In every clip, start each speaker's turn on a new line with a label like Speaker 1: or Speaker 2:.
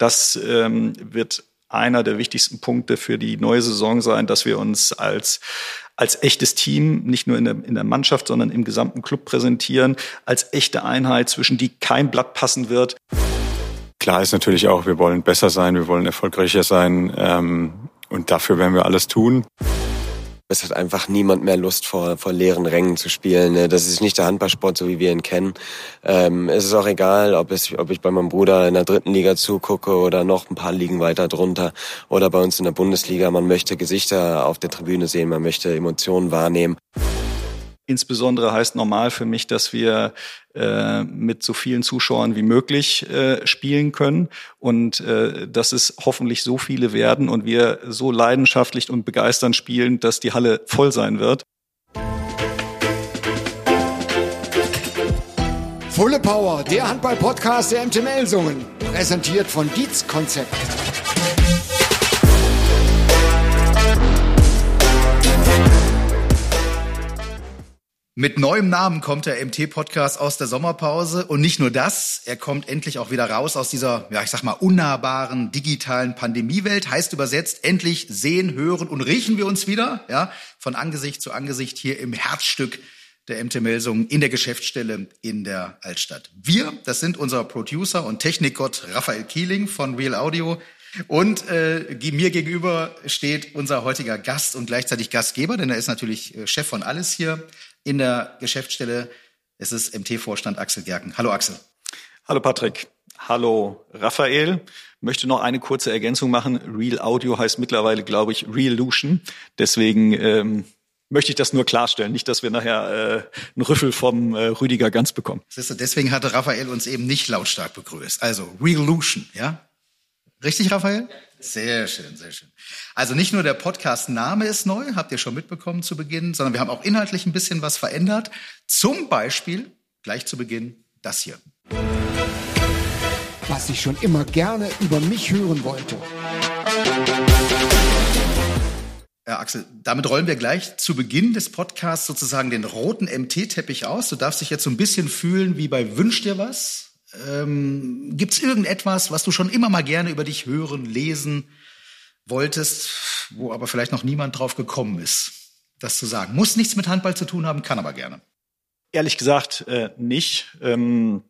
Speaker 1: Das ähm, wird einer der wichtigsten Punkte für die neue Saison sein, dass wir uns als als echtes Team, nicht nur in der, in der Mannschaft, sondern im gesamten Club präsentieren, als echte Einheit, zwischen die kein Blatt passen wird.
Speaker 2: Klar ist natürlich auch, wir wollen besser sein, wir wollen erfolgreicher sein ähm, und dafür werden wir alles tun.
Speaker 3: Es hat einfach niemand mehr Lust, vor, vor leeren Rängen zu spielen. Ne? Das ist nicht der Handballsport, so wie wir ihn kennen. Ähm, es ist auch egal, ob, es, ob ich bei meinem Bruder in der dritten Liga zugucke oder noch ein paar Ligen weiter drunter oder bei uns in der Bundesliga. Man möchte Gesichter auf der Tribüne sehen, man möchte Emotionen wahrnehmen.
Speaker 1: Insbesondere heißt normal für mich, dass wir äh, mit so vielen Zuschauern wie möglich äh, spielen können und äh, dass es hoffentlich so viele werden und wir so leidenschaftlich und begeisternd spielen, dass die Halle voll sein wird.
Speaker 4: Fulle Power, der Handball-Podcast der MT Melsungen, präsentiert von Dietz Konzept.
Speaker 5: Mit neuem Namen kommt der MT-Podcast aus der Sommerpause. Und nicht nur das, er kommt endlich auch wieder raus aus dieser, ja, ich sag mal, unnahbaren digitalen Pandemiewelt. Heißt übersetzt, endlich sehen, hören und riechen wir uns wieder, ja, von Angesicht zu Angesicht hier im Herzstück der MT Melsungen in der Geschäftsstelle in der Altstadt. Wir, das sind unser Producer und Technikgott Raphael Kieling von Real Audio. Und äh, mir gegenüber steht unser heutiger Gast und gleichzeitig Gastgeber, denn er ist natürlich äh, Chef von alles hier, in der Geschäftsstelle. Es ist MT-Vorstand Axel Gerken. Hallo Axel.
Speaker 1: Hallo Patrick. Hallo Raphael. Möchte noch eine kurze Ergänzung machen. Real Audio heißt mittlerweile, glaube ich, Realution. Deswegen ähm, möchte ich das nur klarstellen. Nicht, dass wir nachher äh, einen Rüffel vom äh, Rüdiger Ganz bekommen.
Speaker 5: Siehst du, deswegen hatte Raphael uns eben nicht lautstark begrüßt. Also Realution, ja? Richtig, Raphael? Sehr schön, sehr schön. Also nicht nur der Podcast-Name ist neu, habt ihr schon mitbekommen zu Beginn, sondern wir haben auch inhaltlich ein bisschen was verändert. Zum Beispiel, gleich zu Beginn, das hier.
Speaker 4: Was ich schon immer gerne über mich hören wollte.
Speaker 5: Ja, Axel, damit rollen wir gleich zu Beginn des Podcasts sozusagen den roten MT-Teppich aus. Du darfst dich jetzt so ein bisschen fühlen wie bei Wünsch dir was. Ähm, Gibt es irgendetwas, was du schon immer mal gerne über dich hören, lesen wolltest, wo aber vielleicht noch niemand drauf gekommen ist, das zu sagen? Muss nichts mit Handball zu tun haben, kann aber gerne.
Speaker 1: Ehrlich gesagt äh, nicht. Ähm,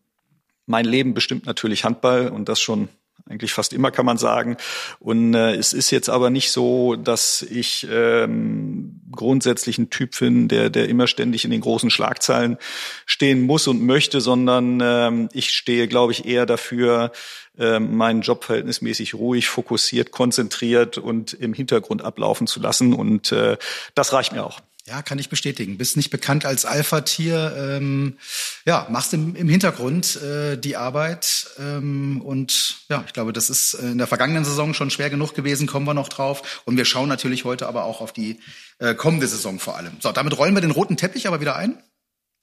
Speaker 1: mein Leben bestimmt natürlich Handball und das schon eigentlich fast immer kann man sagen. Und äh, es ist jetzt aber nicht so, dass ich ähm, grundsätzlich ein Typ bin, der, der immer ständig in den großen Schlagzeilen stehen muss und möchte, sondern ähm, ich stehe, glaube ich, eher dafür, ähm, meinen Job verhältnismäßig ruhig, fokussiert, konzentriert und im Hintergrund ablaufen zu lassen. Und äh, das reicht mir auch.
Speaker 5: Ja, kann ich bestätigen. Bist nicht bekannt als Alpha-Tier. Ähm, ja, machst im, im Hintergrund äh, die Arbeit. Ähm, und ja, ich glaube, das ist in der vergangenen Saison schon schwer genug gewesen, kommen wir noch drauf. Und wir schauen natürlich heute aber auch auf die äh, kommende Saison vor allem. So, damit rollen wir den roten Teppich aber wieder ein.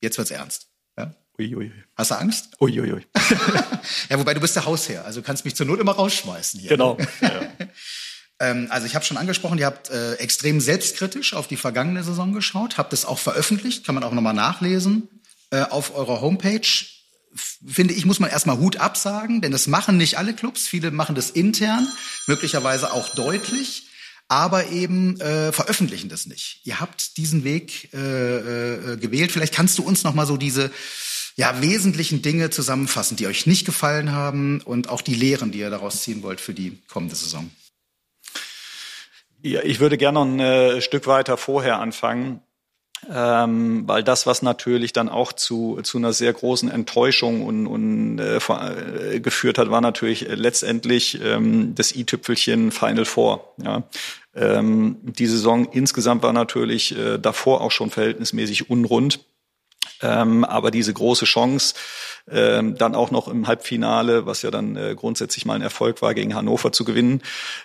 Speaker 5: Jetzt wird's ernst. Ja? Ui, ui. Hast du Angst?
Speaker 1: Uiuiui. Ui, ui.
Speaker 5: ja, wobei du bist der Hausherr, also kannst mich zur Not immer rausschmeißen hier.
Speaker 1: Genau. Ja.
Speaker 5: Ähm, also ich habe schon angesprochen, ihr habt äh, extrem selbstkritisch auf die vergangene Saison geschaut, habt es auch veröffentlicht, kann man auch nochmal nachlesen äh, auf eurer Homepage. Finde ich, muss man erstmal Hut absagen, denn das machen nicht alle Clubs. Viele machen das intern, möglicherweise auch deutlich, aber eben äh, veröffentlichen das nicht. Ihr habt diesen Weg äh, äh, gewählt. Vielleicht kannst du uns nochmal so diese ja, wesentlichen Dinge zusammenfassen, die euch nicht gefallen haben und auch die Lehren, die ihr daraus ziehen wollt für die kommende Saison.
Speaker 1: Ja, ich würde gerne noch ein äh, Stück weiter vorher anfangen, ähm, weil das, was natürlich dann auch zu, zu einer sehr großen Enttäuschung und, und äh, äh geführt hat, war natürlich letztendlich ähm, das i-Tüpfelchen Final Four. Ja. Ähm, die Saison insgesamt war natürlich äh, davor auch schon verhältnismäßig unrund. Ähm, aber diese große Chance, ähm, dann auch noch im Halbfinale, was ja dann äh, grundsätzlich mal ein Erfolg war, gegen Hannover zu gewinnen.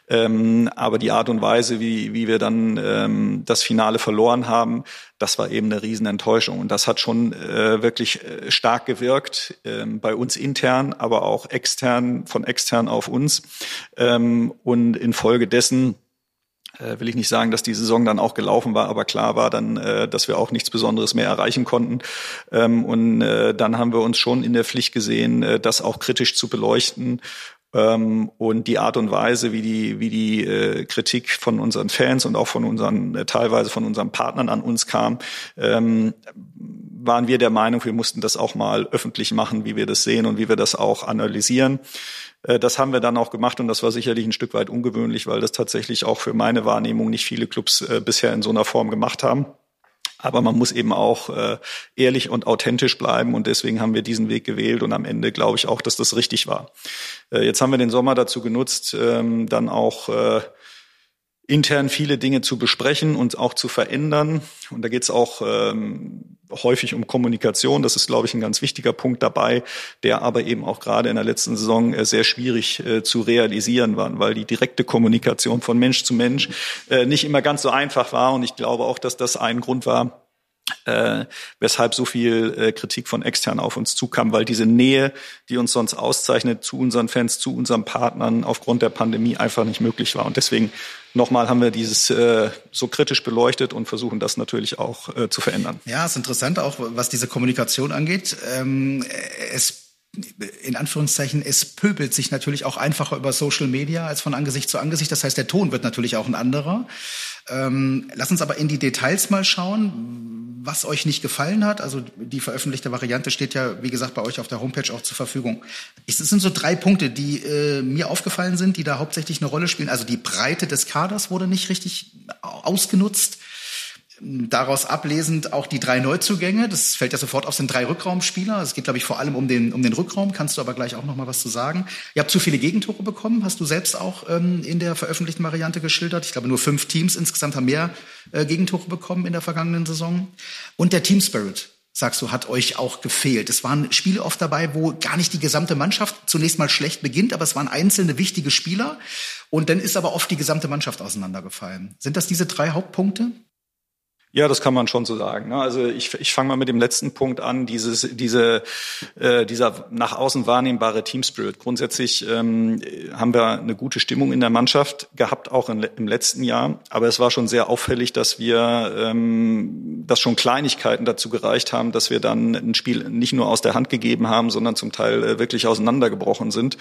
Speaker 1: Ähm, aber die Art und Weise, wie, wie wir dann ähm, das Finale verloren haben, das war eben eine Riesenenttäuschung. Und das hat schon äh, wirklich äh, stark gewirkt, äh, bei uns intern, aber auch extern, von extern auf uns. Ähm, und infolgedessen äh, will ich nicht sagen, dass die Saison dann auch gelaufen war, aber klar war dann, äh, dass wir auch nichts Besonderes mehr erreichen konnten. Ähm, und äh, dann haben wir uns schon in der Pflicht gesehen, äh, das auch kritisch zu beleuchten Ähm, und die Art und Weise, wie die, wie die äh, Kritik von unseren Fans und auch von unseren, äh, teilweise von unseren Partnern an uns kam, ähm, waren wir der Meinung, wir mussten das auch mal öffentlich machen, wie wir das sehen und wie wir das auch analysieren. Äh, das haben wir dann auch gemacht und das war sicherlich ein Stück weit ungewöhnlich, weil das tatsächlich auch für meine Wahrnehmung nicht viele Clubs äh, bisher in so einer Form gemacht haben. Aber man muss eben auch äh, ehrlich und authentisch bleiben und deswegen haben wir diesen Weg gewählt und am Ende glaube ich auch, dass das richtig war. Jetzt haben wir den Sommer dazu genutzt, ähm, dann auch intern viele Dinge zu besprechen und auch zu verändern. Und da geht es auch ähm, häufig um Kommunikation. Das ist, glaube ich, ein ganz wichtiger Punkt dabei, der aber eben auch gerade in der letzten Saison äh, sehr schwierig äh, zu realisieren war, weil die direkte Kommunikation von Mensch zu Mensch äh, nicht immer ganz so einfach war. Und ich glaube auch, dass das ein Grund war, äh, weshalb so viel äh, Kritik von extern auf uns zukam, weil diese Nähe, die uns sonst auszeichnet zu unseren Fans, zu unseren Partnern aufgrund der Pandemie einfach nicht möglich war. Und deswegen nochmal haben wir dieses äh, so kritisch beleuchtet und versuchen das natürlich auch äh, zu verändern.
Speaker 5: Ja, ist interessant auch, was diese Kommunikation angeht. Ähm, es in Anführungszeichen, es pöbelt sich natürlich auch einfacher über Social Media als von Angesicht zu Angesicht. Das heißt, der Ton wird natürlich auch ein anderer. Ähm, lass uns aber in die Details mal schauen, was euch nicht gefallen hat. Also die veröffentlichte Variante steht ja, wie gesagt, bei euch auf der Homepage auch zur Verfügung. Es sind so drei Punkte, die äh, mir aufgefallen sind, die da hauptsächlich eine Rolle spielen. Also die Breite des Kaders wurde nicht richtig ausgenutzt daraus ablesend auch die drei Neuzugänge. Das fällt ja sofort aus den drei Rückraumspieler. Es geht, glaube ich, vor allem um den, um den Rückraum. Kannst du aber gleich auch noch mal was zu sagen. Ihr habt zu viele Gegentore bekommen. Hast du selbst auch ähm, in der veröffentlichten Variante geschildert. Ich glaube, nur fünf Teams insgesamt haben mehr äh, Gegentore bekommen in der vergangenen Saison. Und der Team Spirit sagst du, hat euch auch gefehlt. Es waren Spiele oft dabei, wo gar nicht die gesamte Mannschaft zunächst mal schlecht beginnt, aber es waren einzelne wichtige Spieler. Und dann ist aber oft die gesamte Mannschaft auseinandergefallen. Sind das diese drei Hauptpunkte?
Speaker 1: Ja, das kann man schon so sagen. Ne? Also ich, ich fange mal mit dem letzten Punkt an, dieses, diese, äh, dieser nach außen wahrnehmbare Team Spirit. Grundsätzlich ähm, haben wir eine gute Stimmung in der Mannschaft gehabt, auch in, im letzten Jahr. Aber es war schon sehr auffällig, dass wir, ähm, dass schon Kleinigkeiten dazu gereicht haben, dass wir dann ein Spiel nicht nur aus der Hand gegeben haben, sondern zum Teil äh, wirklich auseinandergebrochen sind.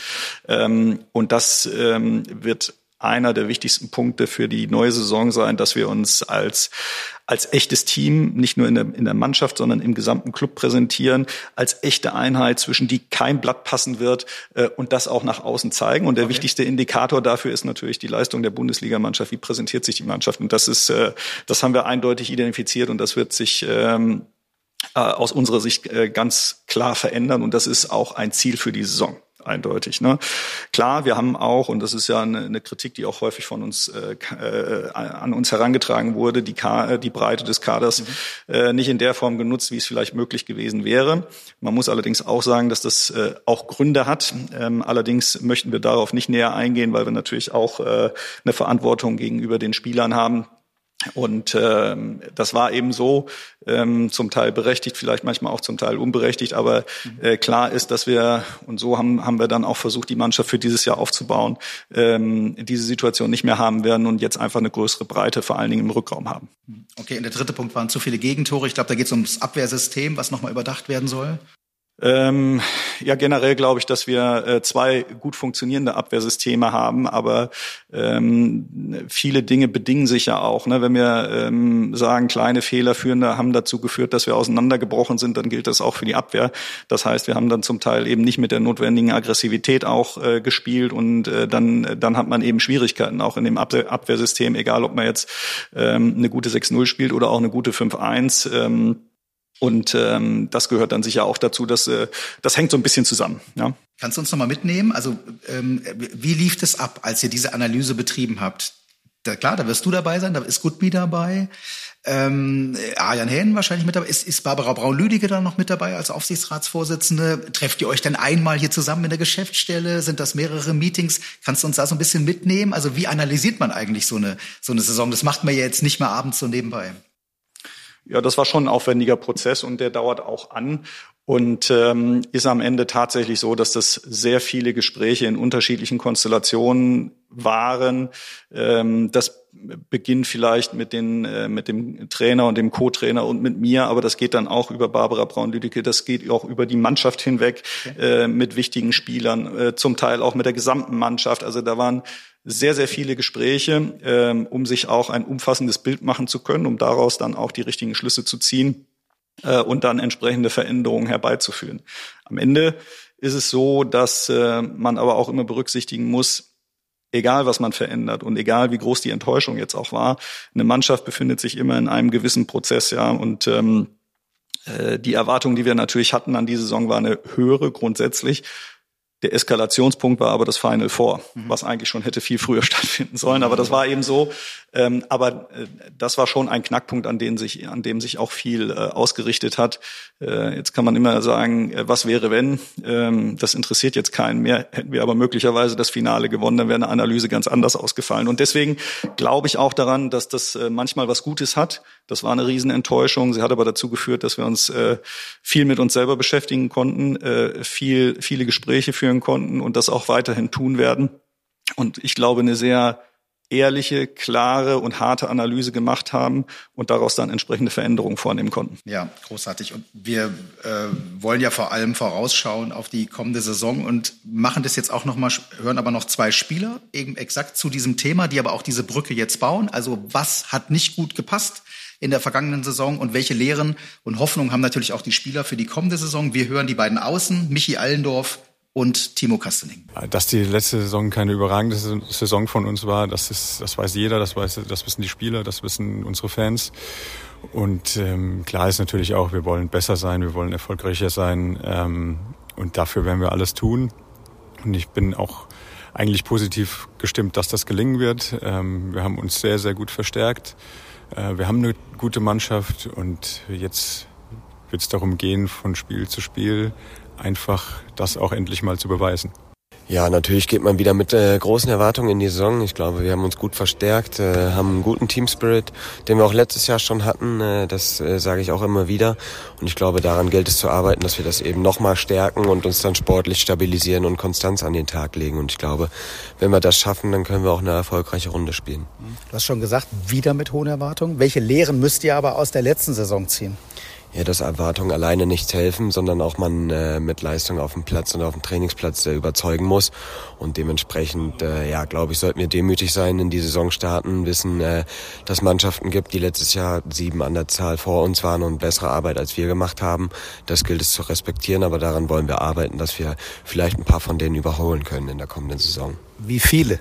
Speaker 1: Ähm, und das ähm, wird einer der wichtigsten Punkte für die neue Saison sein, dass wir uns als als echtes Team, nicht nur in der, in der Mannschaft, sondern im gesamten Club präsentieren, als echte Einheit, zwischen die kein Blatt passen wird äh, und das auch nach außen zeigen. Und der okay. wichtigste Indikator dafür ist natürlich die Leistung der Bundesligamannschaft. Wie präsentiert sich die Mannschaft? Und das ist, äh, das haben wir eindeutig identifiziert und das wird sich ähm, äh, aus unserer Sicht äh, ganz klar verändern. Und das ist auch ein Ziel für die Saison eindeutig. Ne? Klar, wir haben auch, und das ist ja eine, eine Kritik, die auch häufig von uns äh, äh, an uns herangetragen wurde, die, Ka die Breite des Kaders mhm. äh, nicht in der Form genutzt, wie es vielleicht möglich gewesen wäre. Man muss allerdings auch sagen, dass das äh, auch Gründe hat. Ähm, allerdings möchten wir darauf nicht näher eingehen, weil wir natürlich auch äh, eine Verantwortung gegenüber den Spielern haben, und ähm, das war eben so, ähm, zum Teil berechtigt, vielleicht manchmal auch zum Teil unberechtigt, aber äh, klar ist, dass wir, und so haben, haben wir dann auch versucht, die Mannschaft für dieses Jahr aufzubauen, ähm, diese Situation nicht mehr haben werden und jetzt einfach eine größere Breite, vor allen Dingen im Rückraum haben.
Speaker 5: Okay, und der dritte Punkt waren zu viele Gegentore. Ich glaube, da geht es ums Abwehrsystem, was nochmal überdacht werden soll.
Speaker 1: Ähm, ja, generell glaube ich, dass wir äh, zwei gut funktionierende Abwehrsysteme haben, aber ähm, viele Dinge bedingen sich ja auch. Ne? Wenn wir ähm, sagen, kleine Fehler führen, haben dazu geführt, dass wir auseinandergebrochen sind, dann gilt das auch für die Abwehr. Das heißt, wir haben dann zum Teil eben nicht mit der notwendigen Aggressivität auch äh, gespielt und äh, dann, dann hat man eben Schwierigkeiten auch in dem Abwehr Abwehrsystem, egal ob man jetzt ähm, eine gute 6-0 spielt oder auch eine gute 5-1. Ähm, und ähm, das gehört dann sicher auch dazu, dass äh, das hängt so ein bisschen zusammen. Ja.
Speaker 5: Kannst du uns nochmal mitnehmen? Also ähm, wie lief das ab, als ihr diese Analyse betrieben habt? Da, klar, da wirst du dabei sein, da ist Gutby dabei, ähm, Arjan Hähn wahrscheinlich mit dabei. Ist, ist Barbara Braun-Lüdige dann noch mit dabei als Aufsichtsratsvorsitzende? Trefft ihr euch denn einmal hier zusammen in der Geschäftsstelle? Sind das mehrere Meetings? Kannst du uns da so ein bisschen mitnehmen? Also wie analysiert man eigentlich so eine, so eine Saison? Das macht man ja jetzt nicht mehr abends so nebenbei.
Speaker 1: Ja, das war schon ein aufwendiger Prozess und der dauert auch an und ähm, ist am Ende tatsächlich so, dass das sehr viele Gespräche in unterschiedlichen Konstellationen waren. Ähm, das beginnt vielleicht mit, den, äh, mit dem Trainer und dem Co-Trainer und mit mir, aber das geht dann auch über Barbara Braun-Lüdecke, das geht auch über die Mannschaft hinweg okay. äh, mit wichtigen Spielern, äh, zum Teil auch mit der gesamten Mannschaft. Also da waren sehr, sehr viele Gespräche, ähm, um sich auch ein umfassendes Bild machen zu können, um daraus dann auch die richtigen Schlüsse zu ziehen äh, und dann entsprechende Veränderungen herbeizuführen. Am Ende ist es so, dass äh, man aber auch immer berücksichtigen muss, egal was man verändert und egal wie groß die Enttäuschung jetzt auch war, eine Mannschaft befindet sich immer in einem gewissen Prozess, ja, und ähm, äh, die Erwartung, die wir natürlich hatten an die Saison, war eine höhere grundsätzlich. Der Eskalationspunkt war aber das Final Four, mhm. was eigentlich schon hätte viel früher stattfinden sollen. Aber das war eben so. Ähm, aber äh, das war schon ein Knackpunkt, an dem sich, an dem sich auch viel äh, ausgerichtet hat. Äh, jetzt kann man immer sagen, äh, was wäre wenn? Ähm, das interessiert jetzt keinen mehr. Hätten wir aber möglicherweise das Finale gewonnen, dann wäre eine Analyse ganz anders ausgefallen. Und deswegen glaube ich auch daran, dass das äh, manchmal was Gutes hat. Das war eine Riesenenttäuschung. Sie hat aber dazu geführt, dass wir uns äh, viel mit uns selber beschäftigen konnten, viel, viele Gespräche führen konnten und das auch weiterhin tun werden. Und ich glaube, eine sehr ehrliche, klare und harte Analyse gemacht haben und daraus dann entsprechende Veränderungen vornehmen konnten.
Speaker 5: Ja, großartig. Und wir äh, wollen ja vor allem vorausschauen auf die kommende Saison und machen das jetzt auch noch mal, hören aber noch zwei Spieler eben exakt zu diesem Thema, die aber auch diese Brücke jetzt bauen. Also was hat nicht gut gepasst? in der vergangenen Saison und welche Lehren und Hoffnungen haben natürlich auch die Spieler für die kommende Saison. Wir hören die beiden Außen, Michi Allendorf und Timo Kastening.
Speaker 2: Dass die letzte Saison keine überragende Saison von uns war, das, ist, das weiß jeder, das, weiß, das wissen die Spieler, das wissen unsere Fans. Und ähm, klar ist natürlich auch, wir wollen besser sein, wir wollen erfolgreicher sein ähm, und dafür werden wir alles tun. Und ich bin auch eigentlich positiv gestimmt, dass das gelingen wird. Ähm, wir haben uns sehr, sehr gut verstärkt. Äh, wir haben eine gute Mannschaft und jetzt wird es darum gehen, von Spiel zu Spiel einfach das auch endlich mal zu beweisen.
Speaker 3: Ja, natürlich geht man wieder mit äh, großen Erwartungen in die Saison. Ich glaube, wir haben uns gut verstärkt, äh, haben einen guten Teamspirit, den wir auch letztes Jahr schon hatten. Äh, das äh, sage ich auch immer wieder. Und ich glaube, daran gilt es zu arbeiten, dass wir das eben nochmal stärken und uns dann sportlich stabilisieren und Konstanz an den Tag legen. Und ich glaube, wenn wir das schaffen, dann können wir auch eine erfolgreiche Runde spielen.
Speaker 6: Du hast schon gesagt, wieder mit hohen Erwartungen. Welche Lehren müsst ihr aber aus der letzten Saison ziehen?
Speaker 3: Ja, dass Erwartungen alleine nichts helfen, sondern auch man äh, mit Leistung auf dem Platz und auf dem Trainingsplatz äh, überzeugen muss. Und dementsprechend, äh, ja, glaube ich, sollten wir demütig sein, in die Saison starten, wissen, äh, dass Mannschaften gibt, die letztes Jahr sieben an der Zahl vor uns waren und bessere Arbeit als wir gemacht haben. Das gilt es zu respektieren, aber daran wollen wir arbeiten, dass wir vielleicht ein paar von denen überholen können in der kommenden Saison.
Speaker 6: Wie viele?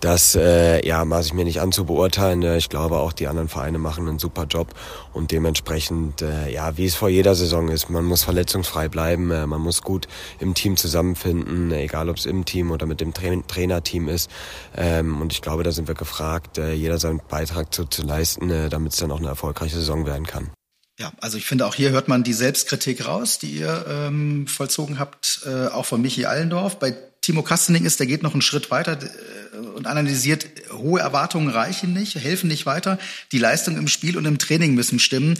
Speaker 3: Das äh, ja, maße ich mir nicht an zu beurteilen. Äh, ich glaube, auch die anderen Vereine machen einen super Job und dementsprechend, äh, ja, wie es vor jeder Saison ist, man muss verletzungsfrei bleiben, äh, man muss gut im Team zusammenfinden, egal ob es im Team oder mit dem Tra Trainerteam ist. Ähm, und ich glaube, da sind wir gefragt, äh, jeder seinen Beitrag zu, zu leisten, äh, damit es dann auch eine erfolgreiche Saison werden kann.
Speaker 5: Ja, also ich finde auch hier hört man die Selbstkritik raus, die ihr ähm, vollzogen habt, äh, auch von Michi Allendorf. Bei Timo Kastening ist, der geht noch einen Schritt weiter äh, und analysiert, hohe Erwartungen reichen nicht, helfen nicht weiter. Die Leistung im Spiel und im Training müssen stimmen.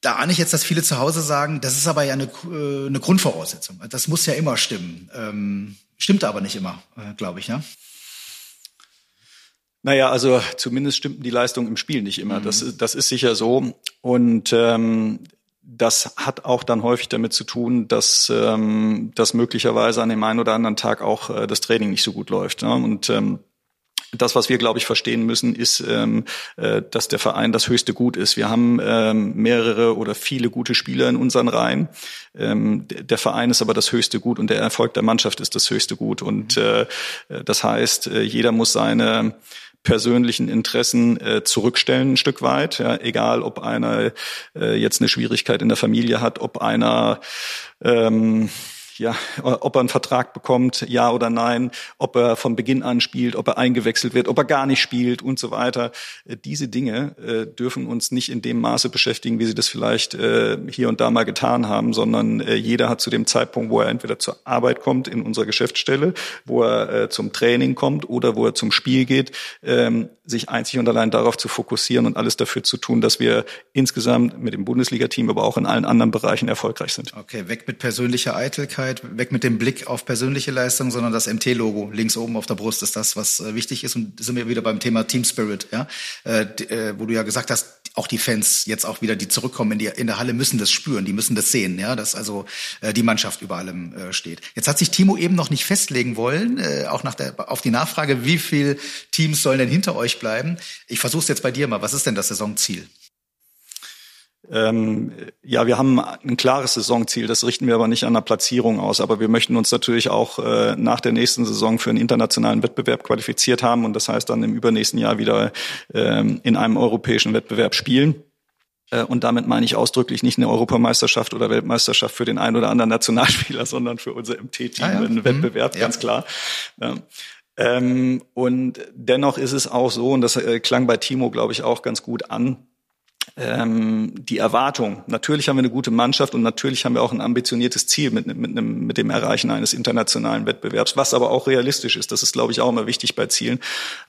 Speaker 5: Da ahne ich jetzt, dass viele zu Hause sagen, das ist aber ja eine, äh, eine Grundvoraussetzung. Das muss ja immer stimmen. Ähm, stimmt aber nicht immer, äh, glaube ich, ja.
Speaker 1: Naja, also zumindest stimmten die Leistungen im Spiel nicht immer. Mhm. Das, das ist sicher so. Und ähm, das hat auch dann häufig damit zu tun, dass, ähm, dass möglicherweise an dem einen oder anderen Tag auch äh, das Training nicht so gut läuft. Ne? Und ähm, das, was wir, glaube ich, verstehen müssen, ist, ähm, äh, dass der Verein das höchste Gut ist. Wir haben ähm, mehrere oder viele gute Spieler in unseren Reihen. Ähm, der Verein ist aber das höchste Gut und der Erfolg der Mannschaft ist das höchste Gut. Und äh, das heißt, äh, jeder muss seine persönlichen Interessen äh, zurückstellen ein Stück weit. Ja, egal, ob einer äh, jetzt eine Schwierigkeit in der Familie hat, ob einer ähm, ja, ob er einen Vertrag bekommt, ja oder nein, ob er von Beginn an spielt, ob er eingewechselt wird, ob er gar nicht spielt und so weiter. Äh, diese Dinge äh, dürfen uns nicht in dem Maße beschäftigen, wie sie das vielleicht äh, hier und da mal getan haben, sondern jeder hat zu dem Zeitpunkt, wo er entweder zur Arbeit kommt in unserer Geschäftsstelle, wo er zum Training kommt oder wo er zum Spiel geht, ähm, sich einzig und allein darauf zu fokussieren und alles dafür zu tun, dass wir insgesamt mit dem Bundesliga-Team, aber auch in allen anderen Bereichen erfolgreich sind.
Speaker 5: Okay, weg mit persönlicher Eitelkeit weit, weg mit dem Blick auf persönliche Leistung, sondern das MT-Logo links oben auf der Brust ist das, was äh, wichtig ist. Und sind wir wieder beim Thema Team Spirit, ja, äh, äh, wo du ja gesagt hast, auch die Fans jetzt auch wieder, die zurückkommen in, die, in der Halle, müssen das spüren, die müssen das sehen, ja, dass also äh, die Mannschaft über allem äh, steht. Jetzt hat sich Timo eben noch nicht festlegen wollen, äh, auch nach der, auf die Nachfrage, wie viel Teams sollen denn hinter euch bleiben. Ich versuche es jetzt bei dir mal. Was ist denn das Saisonziel?
Speaker 1: Ähm, ja, wir haben ein klares Saisonziel, das richten wir aber nicht an der Platzierung aus. Aber wir möchten uns natürlich auch äh, nach der nächsten Saison für einen internationalen Wettbewerb qualifiziert haben und das heißt dann im übernächsten Jahr wieder ähm, in einem europäischen Wettbewerb spielen. Äh, und damit meine ich ausdrücklich nicht eine Europameisterschaft oder Weltmeisterschaft für den einen oder anderen Nationalspieler, sondern für unser MT-Team ah, ja. einen Wettbewerb, mhm. ganz klar. Ja. Ähm, und dennoch ist es auch so, und das äh, klang bei Timo, glaube ich, auch ganz gut an, ähm, die Erwartung. Natürlich haben wir eine gute Mannschaft und natürlich haben wir auch ein ambitioniertes Ziel mit, mit, einem, mit dem Erreichen eines internationalen Wettbewerbs, was aber auch realistisch ist. Das ist, glaube ich, auch immer wichtig bei Zielen.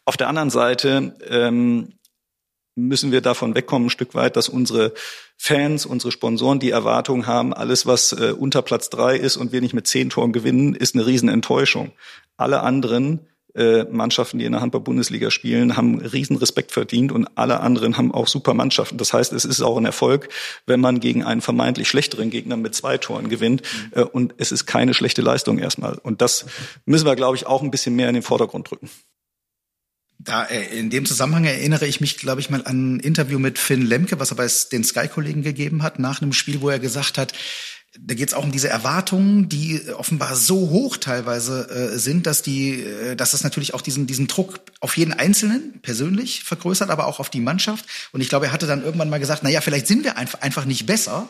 Speaker 1: Auf der anderen Seite ähm, müssen wir davon wegkommen, ein Stück weit, dass unsere Fans, unsere Sponsoren die Erwartung haben, alles, was äh, unter Platz drei ist und wir nicht mit zehn Toren gewinnen, ist eine Riesenenttäuschung. Alle anderen äh, Mannschaften, die in der Handball-Bundesliga spielen, haben riesen Respekt verdient und alle anderen haben auch super Mannschaften. Das heißt, es ist auch ein Erfolg, wenn man gegen einen vermeintlich schlechteren Gegner mit zwei Toren gewinnt äh, und es ist keine schlechte Leistung erstmal. Und das müssen wir, glaube ich, auch ein bisschen mehr in den Vordergrund drücken.
Speaker 5: Da, äh, in dem Zusammenhang erinnere ich mich, glaube ich, mal an ein Interview mit Finn Lemke, was er bei den Sky-Kollegen gegeben hat, nach einem Spiel, wo er gesagt hat, da geht es auch um diese Erwartungen, die offenbar so hoch teilweise äh, sind, dass die, äh, dass das natürlich auch diesen diesen Druck auf jeden Einzelnen persönlich vergrößert, aber auch auf die Mannschaft. Und ich glaube, er hatte dann irgendwann mal gesagt: Na ja, vielleicht sind wir einfach einfach nicht besser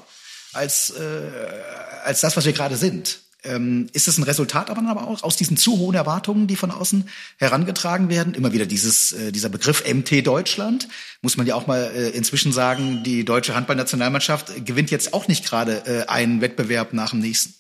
Speaker 5: als äh, als das, was wir gerade sind. Ähm, ist es ein Resultat aber, auch aus diesen zu hohen Erwartungen, die von außen herangetragen werden? Immer wieder dieses, äh, dieser Begriff MT Deutschland. Muss man ja auch mal äh, inzwischen sagen, die deutsche Handballnationalmannschaft gewinnt jetzt auch nicht gerade äh, einen Wettbewerb nach dem nächsten.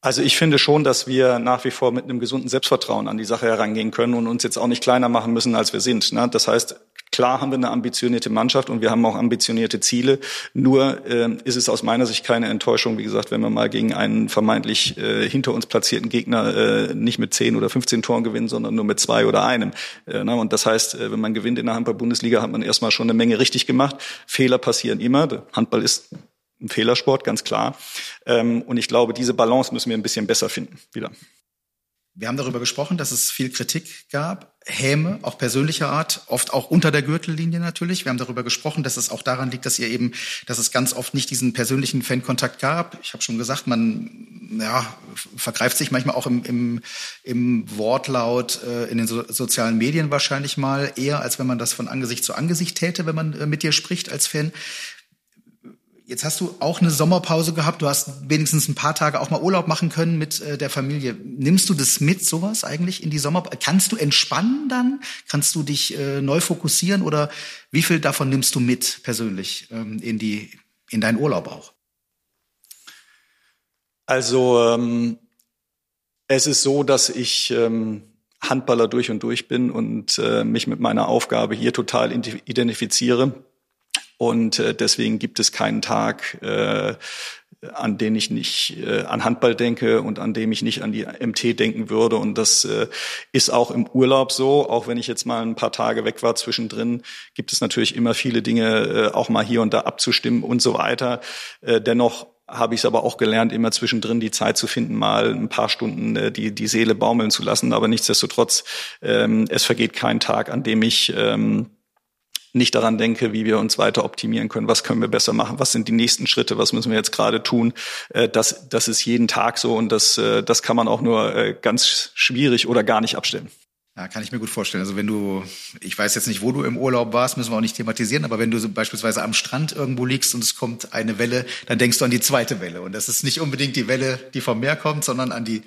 Speaker 1: Also ich finde schon, dass wir nach wie vor mit einem gesunden Selbstvertrauen an die Sache herangehen können und uns jetzt auch nicht kleiner machen müssen, als wir sind. Ne? Das heißt, klar haben wir eine ambitionierte Mannschaft und wir haben auch ambitionierte Ziele. Nur äh, ist es aus meiner Sicht keine Enttäuschung, wie gesagt, wenn wir mal gegen einen vermeintlich äh, hinter uns platzierten Gegner äh, nicht mit 10 oder 15 Toren gewinnen, sondern nur mit zwei oder einem. Äh, ne? Und das heißt, äh, wenn man gewinnt in der Handball-Bundesliga, hat man erstmal schon eine Menge richtig gemacht. Fehler passieren immer. Handball ist ein Fehlersport, ganz klar. Ähm, und ich glaube, diese Balance müssen wir ein bisschen besser finden wieder.
Speaker 5: Wir haben darüber gesprochen, dass es viel Kritik gab, Häme, auch persönlicher Art, oft auch unter der Gürtellinie natürlich. Wir haben darüber gesprochen, dass es auch daran liegt, dass ihr eben, dass es ganz oft nicht diesen persönlichen Fankontakt gab. Ich habe schon gesagt, man ja, vergreift sich manchmal auch im, im, im Wortlaut äh, in den so, sozialen Medien wahrscheinlich mal eher, als wenn man das von Angesicht zu Angesicht täte, wenn man äh, mit dir spricht als Fan. Jetzt hast du auch eine Sommerpause gehabt. Du hast wenigstens ein paar Tage auch mal Urlaub machen können mit äh, der Familie. Nimmst du das mit, sowas eigentlich in die Sommerpause? Kannst du entspannen dann? Kannst du dich äh, neu fokussieren oder wie viel davon nimmst du mit persönlich ähm, in die in deinen Urlaub auch?
Speaker 1: Also ähm, es ist so, dass ich ähm, Handballer durch und durch bin und äh, mich mit meiner Aufgabe hier total identifiziere und äh, deswegen gibt es keinen Tag, äh, an den ich nicht äh, an Handball denke und an dem ich nicht an die MT denken würde. Und das äh, ist auch im Urlaub so. Auch wenn ich jetzt mal ein paar Tage weg war zwischendrin, gibt es natürlich immer viele Dinge, äh, auch mal hier und da abzustimmen und so weiter. Äh, dennoch habe ich es aber auch gelernt, immer zwischendrin die Zeit zu finden, mal ein paar Stunden äh, die, die Seele baumeln zu lassen. Aber nichtsdestotrotz, ähm, es vergeht kein Tag, an dem ich ähm, nicht daran denke, wie wir uns weiter optimieren können, was können wir besser machen, was sind die nächsten Schritte, was müssen wir jetzt gerade tun. Äh, das, das ist jeden Tag so und das, äh, das kann man auch nur äh, ganz schwierig oder gar nicht abstellen.
Speaker 5: Ja, kann ich mir gut vorstellen. Also wenn du, ich weiß jetzt nicht, wo du im Urlaub warst, müssen wir auch nicht thematisieren, aber wenn du so beispielsweise am Strand irgendwo liegst und es kommt eine Welle, dann denkst du an die zweite Welle. Und das ist nicht unbedingt die Welle, die vom Meer kommt, sondern an die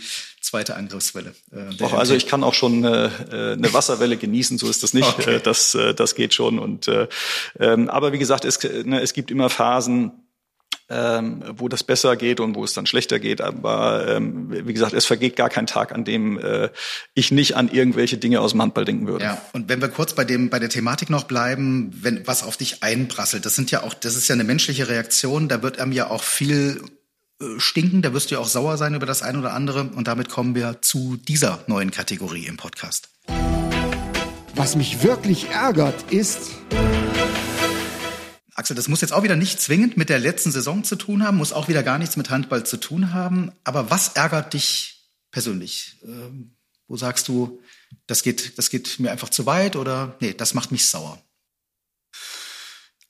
Speaker 5: zweite Angriffswelle.
Speaker 1: Äh, Doch, also ich kann auch schon äh, eine Wasserwelle genießen, so ist das nicht. Okay. Äh, das, äh, das geht schon. Und äh, ähm, aber wie gesagt, es, ne, es gibt immer Phasen, ähm, wo das besser geht und wo es dann schlechter geht. Aber ähm, wie gesagt, es vergeht gar kein Tag, an dem äh, ich nicht an irgendwelche Dinge aus dem Handball denken würde.
Speaker 5: Ja, und wenn wir kurz bei dem bei der Thematik noch bleiben, wenn was auf dich einprasselt, das sind ja auch, das ist ja eine menschliche Reaktion. Da wird einem ja auch viel äh, stinken, da wirst du ja auch sauer sein über das eine oder andere. Und damit kommen wir zu dieser neuen Kategorie im Podcast.
Speaker 4: Was mich wirklich ärgert, ist.
Speaker 5: Axel, das muss jetzt auch wieder nicht zwingend mit der letzten Saison zu tun haben, muss auch wieder gar nichts mit Handball zu tun haben. Aber was ärgert dich persönlich? Ähm, wo sagst du, das geht, das geht mir einfach zu weit oder nee, das macht mich sauer?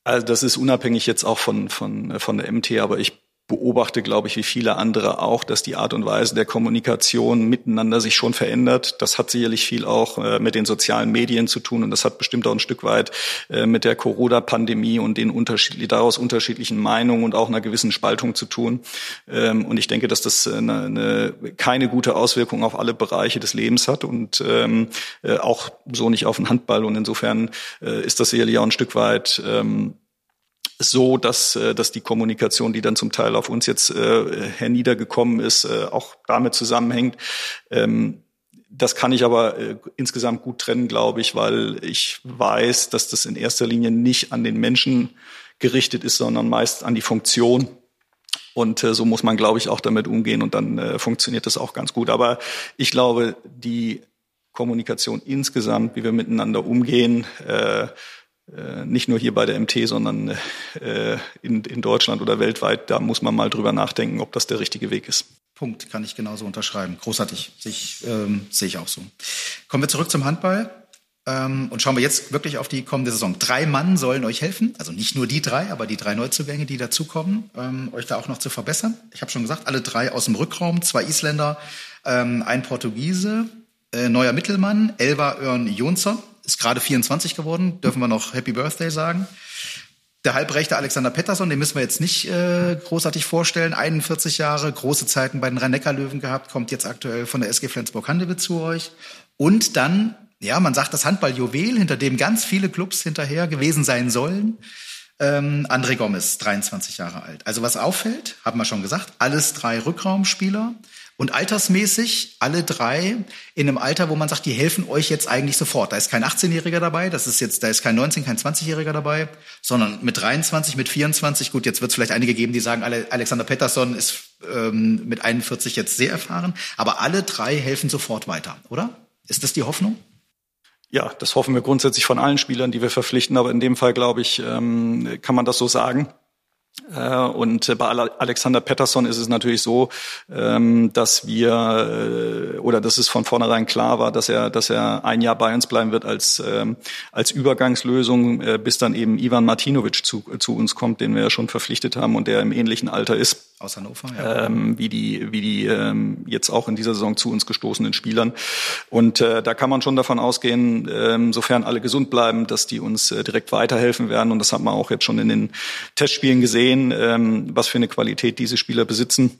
Speaker 1: Also das ist unabhängig jetzt auch von, von, von der MT, aber ich beobachte, glaube ich, wie viele andere auch, dass die Art und Weise der Kommunikation miteinander sich schon verändert. Das hat sicherlich viel auch äh, mit den sozialen Medien zu tun und das hat bestimmt auch ein Stück weit äh, mit der Corona-Pandemie und den unterschiedlich, daraus unterschiedlichen Meinungen und auch einer gewissen Spaltung zu tun. Ähm, und ich denke, dass das eine, eine, keine gute Auswirkung auf alle Bereiche des Lebens hat und ähm, äh, auch so nicht auf den Handball. Und insofern äh, ist das sicherlich auch ein Stück weit ähm, so, dass, äh, dass die Kommunikation, die dann zum Teil auf uns jetzt äh, herniedergekommen ist, äh, auch damit zusammenhängt. Ähm, das kann ich aber äh, insgesamt gut trennen, glaube ich, weil ich weiß, dass das in erster Linie nicht an den Menschen gerichtet ist, sondern meist an die Funktion. Und äh, so muss man, glaube ich, auch damit umgehen und dann äh, funktioniert das auch ganz gut. Aber ich glaube, die Kommunikation insgesamt, wie wir miteinander umgehen, äh, nicht nur hier bei der MT, sondern äh, in, in Deutschland oder weltweit, da muss man mal drüber nachdenken, ob das der richtige Weg ist.
Speaker 5: Punkt, kann ich genauso unterschreiben. Großartig, sehe ich, ähm, sehe ich auch so. Kommen wir zurück zum Handball ähm, und schauen wir jetzt wirklich auf die kommende Saison. Drei Mann sollen euch helfen, also nicht nur die drei, aber die drei Neuzugänge, die dazukommen, ähm, euch da auch noch zu verbessern. Ich habe schon gesagt, alle drei aus dem Rückraum, zwei Isländer, ähm, ein Portugiese, äh, neuer Mittelmann, Elva Örn Jonsson, ist gerade 24 geworden, dürfen wir noch Happy Birthday sagen. Der halbrechte Alexander Pettersson, den müssen wir jetzt nicht äh, großartig vorstellen. 41 Jahre, große Zeiten bei den Rhein-Neckar-Löwen gehabt, kommt jetzt aktuell von der SG Flensburg-Handewitt zu euch. Und dann, ja, man sagt das Handball-Juwel, hinter dem ganz viele Clubs hinterher gewesen sein sollen. Ähm, André Gomez, 23 Jahre alt. Also was auffällt, haben wir schon gesagt, alles drei Rückraumspieler. Und altersmäßig alle drei in einem Alter, wo man sagt, die helfen euch jetzt eigentlich sofort. Da ist kein 18-Jähriger dabei, das ist jetzt, da ist kein 19, kein 20-Jähriger dabei, sondern mit 23, mit 24. Gut, jetzt wird es vielleicht einige geben, die sagen, Alexander Pettersson ist ähm, mit 41 jetzt sehr erfahren, aber alle drei helfen sofort weiter, oder? Ist das die Hoffnung?
Speaker 1: Ja, das hoffen wir grundsätzlich von allen Spielern, die wir verpflichten. Aber in dem Fall, glaube ich, ähm, kann man das so sagen. Äh, und bei Alexander Pettersson ist es natürlich so, ähm, dass wir äh, oder dass es von vornherein klar war, dass er, dass er ein Jahr bei uns bleiben wird als ähm, als Übergangslösung, äh, bis dann eben Ivan Martinovic zu, zu uns kommt, den wir ja schon verpflichtet haben und der im ähnlichen Alter ist
Speaker 5: aus Hannover, ja.
Speaker 1: ähm, wie die, wie die ähm, jetzt auch in dieser Saison zu uns gestoßenen Spielern. Und äh, da kann man schon davon ausgehen, ähm, sofern alle gesund bleiben, dass die uns äh, direkt weiterhelfen werden. Und das hat man auch jetzt schon in den Testspielen gesehen, ähm, was für eine Qualität diese Spieler besitzen.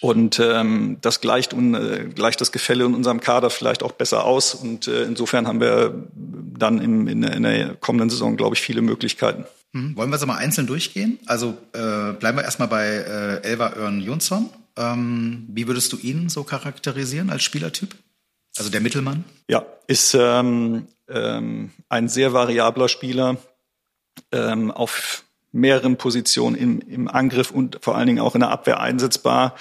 Speaker 1: Und ähm, das gleicht, un, äh, gleicht das Gefälle in unserem Kader vielleicht auch besser aus. Und äh, insofern haben wir dann im, in, in der kommenden Saison, glaube ich, viele Möglichkeiten.
Speaker 5: Mhm. Wollen wir sie mal einzeln durchgehen? Also äh, bleiben wir erstmal bei äh, Elva Örn Jonsson. Ähm, wie würdest du ihn so charakterisieren als Spielertyp? Also der Mittelmann?
Speaker 1: Ja, ist ähm, ähm, ein sehr variabler Spieler ähm, auf mehreren Positionen im, im Angriff und vor allen Dingen auch in der Abwehr einsetzbar.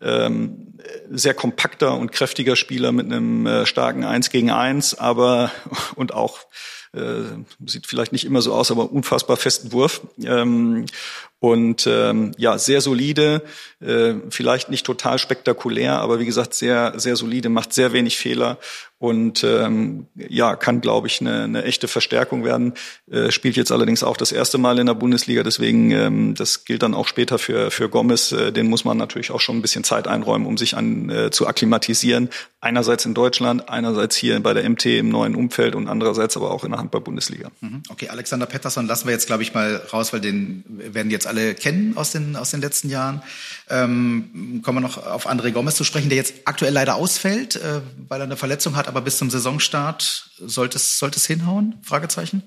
Speaker 1: Ähm, sehr kompakter und kräftiger Spieler mit einem äh, starken Eins gegen Eins, aber und auch äh, sieht vielleicht nicht immer so aus, aber unfassbar festen Wurf. Ähm, und ähm, ja, sehr solide, äh, vielleicht nicht total spektakulär, aber wie gesagt, sehr, sehr solide, macht sehr wenig Fehler und ähm, ja, kann, glaube ich, eine, eine echte Verstärkung werden. Äh, spielt jetzt allerdings auch das erste Mal in der Bundesliga, deswegen ähm, das gilt dann auch später für für Gomez. Äh, den muss man natürlich auch schon ein bisschen Zeit einräumen, um sich an äh, zu akklimatisieren. Einerseits in Deutschland, einerseits hier bei der MT im neuen Umfeld und andererseits aber auch in der Handball-Bundesliga.
Speaker 5: Mhm. Okay, Alexander Pettersson lassen wir jetzt, glaube ich, mal raus, weil den werden jetzt alle kennen aus den aus den letzten Jahren. Ähm, kommen wir noch auf André Gomez zu sprechen, der jetzt aktuell leider ausfällt, äh, weil er eine Verletzung hat aber bis zum Saisonstart sollte es, sollte es hinhauen? Fragezeichen?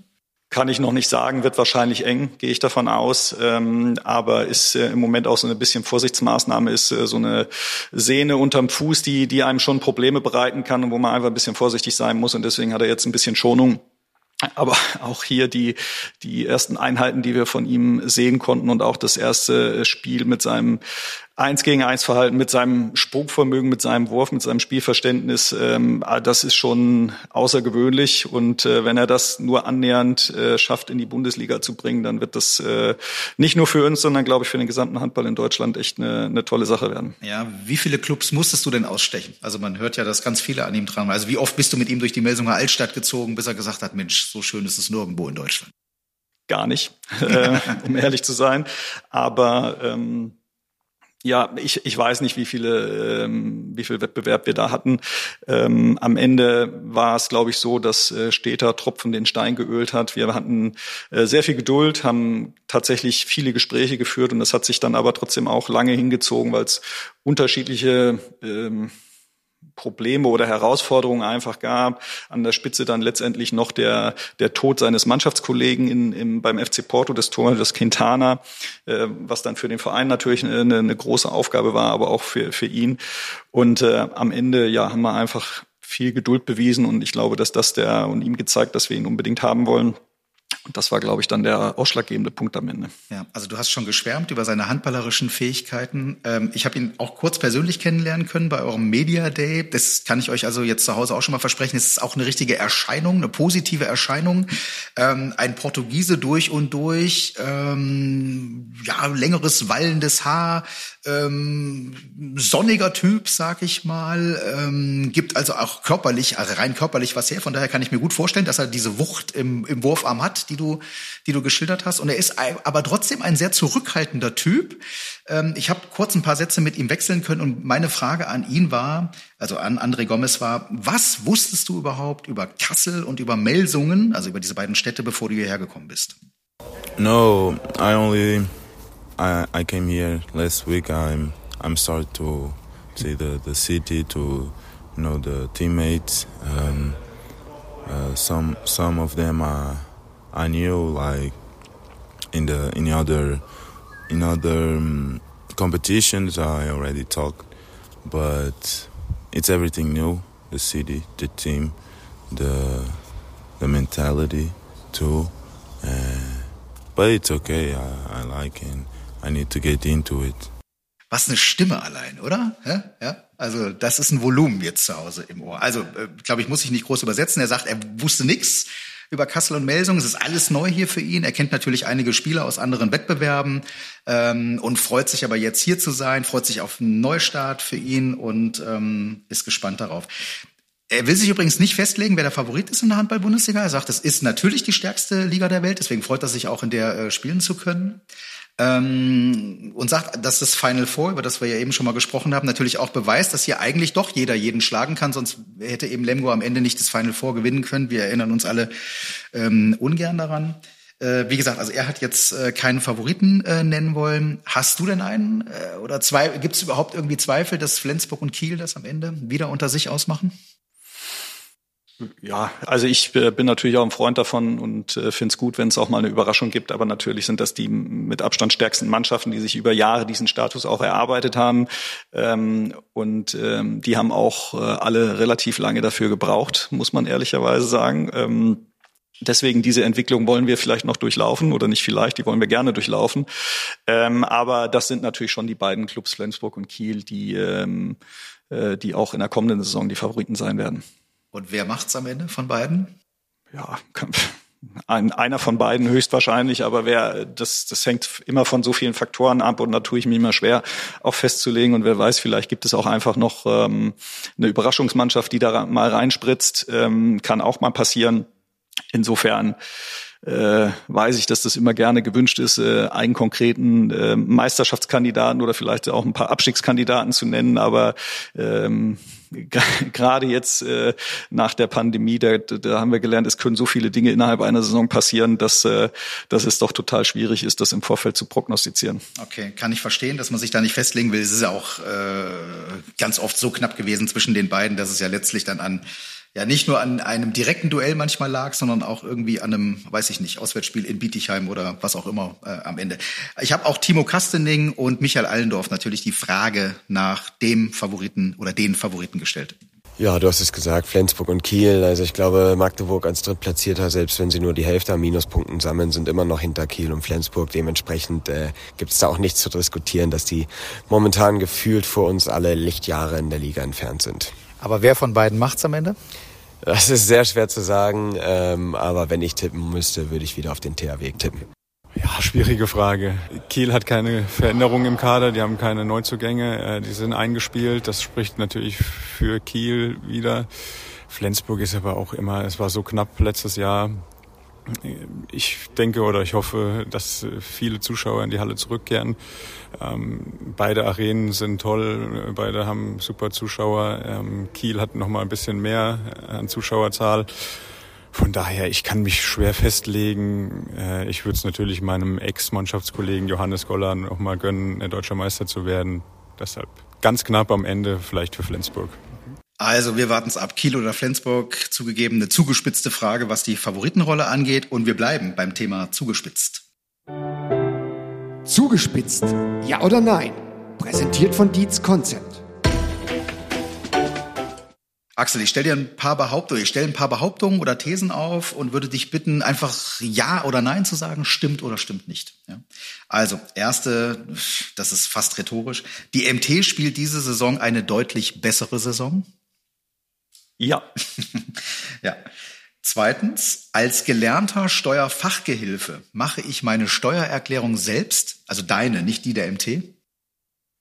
Speaker 1: Kann ich noch nicht sagen, wird wahrscheinlich eng, gehe ich davon aus. Ähm, aber ist äh, im Moment auch so eine bisschen Vorsichtsmaßnahme, ist äh, so eine Sehne unterm Fuß, die, die einem schon Probleme bereiten kann und wo man einfach ein bisschen vorsichtig sein muss. Und deswegen hat er jetzt ein bisschen Schonung. Aber auch hier die, die ersten Einheiten, die wir von ihm sehen konnten und auch das erste Spiel mit seinem eins gegen eins Verhalten, mit seinem Sprungvermögen, mit seinem Wurf, mit seinem Spielverständnis, ähm, ah, das ist schon außergewöhnlich. Und äh, wenn er das nur annähernd äh, schafft, in die Bundesliga zu bringen, dann wird das äh, nicht nur für uns, sondern glaube ich für den gesamten Handball in Deutschland echt eine, eine tolle Sache werden.
Speaker 5: Ja, wie viele Clubs musstest du denn ausstechen? Also man hört ja, dass ganz viele an ihm dran. Also wie oft bist du mit ihm durch die Melsunger Altstadt gezogen, bis er gesagt hat, Mensch, so schön ist es nirgendwo in Deutschland?
Speaker 1: Gar nicht, äh, um ehrlich zu sein. Aber ähm, ja, ich, ich weiß nicht, wie viele, ähm, wie viel Wettbewerb wir da hatten. Ähm, am Ende war es, glaube ich, so, dass äh, Steter Tropfen den Stein geölt hat. Wir hatten äh, sehr viel Geduld, haben tatsächlich viele Gespräche geführt und das hat sich dann aber trotzdem auch lange hingezogen, weil es unterschiedliche ähm, Probleme oder Herausforderungen einfach gab. An der Spitze dann letztendlich noch der, der Tod seines Mannschaftskollegen in, im, beim FC Porto, des Torhüters Quintana, äh, was dann für den Verein natürlich eine, eine große Aufgabe war, aber auch für, für ihn. Und äh, am Ende ja haben wir einfach viel Geduld bewiesen und ich glaube, dass das der und ihm gezeigt, dass wir ihn unbedingt haben wollen. Und das war, glaube ich, dann der ausschlaggebende Punkt am Ende.
Speaker 5: Ja, also du hast schon geschwärmt über seine handballerischen Fähigkeiten. Ähm, ich habe ihn auch kurz persönlich kennenlernen können bei eurem Media Day. Das kann ich euch also jetzt zu Hause auch schon mal versprechen. Es ist auch eine richtige Erscheinung, eine positive Erscheinung. Ähm, ein Portugiese durch und durch, ähm, ja, längeres wallendes Haar, sonniger Typ, sag ich mal, gibt also auch körperlich, also rein körperlich was her. Von daher kann ich mir gut vorstellen, dass er diese Wucht im, im Wurfarm hat, die du, die du geschildert hast. Und er ist aber trotzdem ein sehr zurückhaltender Typ. Ähm, ich habe kurz ein paar Sätze mit ihm wechseln können und meine Frage an ihn war, also an André Gomez war, was wusstest du überhaupt über Kassel und über Melsungen, also über diese beiden Städte, bevor du hierher gekommen bist?
Speaker 7: No, I only I, I came here last week. I'm I'm started to see the, the city, to know the teammates. Um, uh, some some of them I I knew like in the in other in other um, competitions I already talked, but it's everything new. The city, the team, the the mentality too. Uh, but it's okay. I, I like it. I need to get into it.
Speaker 5: Was eine Stimme allein, oder? Ja, ja. Also das ist ein Volumen jetzt zu Hause im Ohr. Also äh, glaube ich, muss ich nicht groß übersetzen. Er sagt, er wusste nichts über Kassel und Melsung. Es ist alles neu hier für ihn. Er kennt natürlich einige Spieler aus anderen Wettbewerben ähm, und freut sich aber jetzt hier zu sein, freut sich auf einen Neustart für ihn und ähm, ist gespannt darauf. Er will sich übrigens nicht festlegen, wer der Favorit ist in der Handball-Bundesliga. Er sagt, es ist natürlich die stärkste Liga der Welt, deswegen freut er sich auch in der äh, spielen zu können ähm, und sagt, dass das Final Four, über das wir ja eben schon mal gesprochen haben, natürlich auch beweist, dass hier eigentlich doch jeder jeden schlagen kann, sonst hätte eben Lemgo am Ende nicht das Final Four gewinnen können. Wir erinnern uns alle ähm, ungern daran. Äh, wie gesagt, also er hat jetzt äh, keinen Favoriten äh, nennen wollen. Hast du denn einen äh, oder zwei? Gibt es überhaupt irgendwie Zweifel, dass Flensburg und Kiel das am Ende wieder unter sich ausmachen?
Speaker 1: Ja, also ich äh, bin natürlich auch ein Freund davon und äh, finde es gut, wenn es auch mal eine Überraschung gibt. Aber natürlich sind das die mit Abstand stärksten Mannschaften, die sich über Jahre diesen Status auch erarbeitet haben. Ähm, und ähm, die haben auch äh, alle relativ lange dafür gebraucht, muss man ehrlicherweise sagen. Ähm, Deswegen diese Entwicklung wollen wir vielleicht noch durchlaufen oder nicht vielleicht, die wollen wir gerne durchlaufen. Aber das sind natürlich schon die beiden Clubs Flensburg und Kiel, die, die auch in der kommenden Saison die Favoriten sein werden.
Speaker 5: Und wer macht's am Ende von beiden?
Speaker 1: Ja, ein, einer von beiden höchstwahrscheinlich, aber wer, das, das hängt immer von so vielen Faktoren ab und da tue ich mir immer schwer, auch festzulegen. Und wer weiß, vielleicht gibt es auch einfach noch ähm, eine Überraschungsmannschaft, die da mal reinspritzt, ähm, kann auch mal passieren. Insofern äh, weiß ich, dass das immer gerne gewünscht ist, äh, einen konkreten äh, Meisterschaftskandidaten oder vielleicht auch ein paar Abstiegskandidaten zu nennen, aber ähm, gerade jetzt äh, nach der Pandemie, da, da haben wir gelernt, es können so viele Dinge innerhalb einer Saison passieren, dass, äh, dass es doch total schwierig ist, das im Vorfeld zu prognostizieren.
Speaker 5: Okay, kann ich verstehen, dass man sich da nicht festlegen will. Es ist ja auch äh, ganz oft so knapp gewesen zwischen den beiden, dass es ja letztlich dann an ja nicht nur an einem direkten Duell manchmal lag, sondern auch irgendwie an einem, weiß ich nicht, Auswärtsspiel in Bietigheim oder was auch immer äh, am Ende. Ich habe auch Timo Kastening und Michael Allendorf natürlich die Frage nach dem Favoriten oder den Favoriten gestellt.
Speaker 3: Ja, du hast es gesagt, Flensburg und Kiel. Also ich glaube, Magdeburg als Drittplatzierter, selbst wenn sie nur die Hälfte an Minuspunkten sammeln, sind immer noch hinter Kiel und Flensburg. Dementsprechend äh, gibt es da auch nichts zu diskutieren, dass die momentan gefühlt vor uns alle Lichtjahre in der Liga entfernt sind.
Speaker 6: Aber wer von beiden macht's am Ende?
Speaker 3: Das ist sehr schwer zu sagen, ähm, aber wenn ich tippen müsste, würde ich wieder auf den THW tippen.
Speaker 2: Ja, schwierige Frage. Kiel hat keine Veränderungen im Kader, die haben keine Neuzugänge, äh, die sind eingespielt. Das spricht natürlich für Kiel wieder. Flensburg ist aber auch immer, es war so knapp letztes Jahr. Ich denke oder ich hoffe, dass viele Zuschauer in die Halle zurückkehren. Ähm, beide Arenen sind toll, beide haben super Zuschauer. Ähm, Kiel hat noch mal ein bisschen mehr an Zuschauerzahl. Von daher, ich kann mich schwer festlegen. Äh, ich würde es natürlich meinem Ex-Mannschaftskollegen Johannes Goller noch mal gönnen, deutscher Meister zu werden. Deshalb ganz knapp am Ende vielleicht für Flensburg.
Speaker 5: Also wir warten es ab. Kiel oder Flensburg, zugegeben eine zugespitzte Frage, was die Favoritenrolle angeht. Und wir bleiben beim Thema zugespitzt.
Speaker 4: Zugespitzt, ja oder nein? Präsentiert von Dietz Concept.
Speaker 5: Axel, ich stelle dir ein paar Behauptungen, ich stelle ein paar Behauptungen oder Thesen auf und würde dich bitten, einfach Ja oder Nein zu sagen, stimmt oder stimmt nicht. Ja. Also, erste, das ist fast rhetorisch. Die MT spielt diese Saison eine deutlich bessere Saison.
Speaker 1: Ja.
Speaker 5: ja. Zweitens, als gelernter Steuerfachgehilfe mache ich meine Steuererklärung selbst, also deine, nicht die der MT?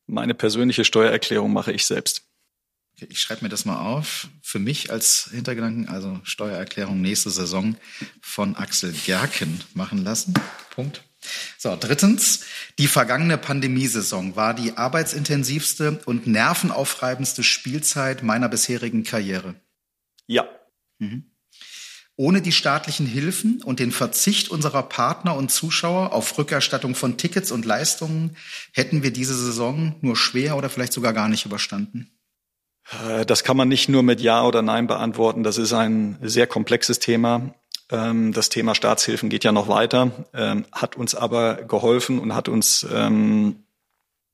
Speaker 1: Meine persönliche Steuererklärung mache ich selbst.
Speaker 5: Okay, ich schreibe mir das mal auf. Für mich als Hintergedanken, also Steuererklärung nächste Saison von Axel Gerken machen lassen. Punkt. So, drittens, die vergangene Pandemiesaison war die arbeitsintensivste und nervenaufreibendste Spielzeit meiner bisherigen Karriere.
Speaker 1: Ja.
Speaker 5: Mhm. Ohne die staatlichen Hilfen und den Verzicht unserer Partner und Zuschauer auf Rückerstattung von Tickets und Leistungen hätten wir diese Saison nur schwer oder vielleicht sogar gar nicht überstanden.
Speaker 1: Äh, das kann man nicht nur mit Ja oder Nein beantworten. Das ist ein sehr komplexes Thema. Ähm, das Thema Staatshilfen geht ja noch weiter, ähm, hat uns aber geholfen und hat uns ähm,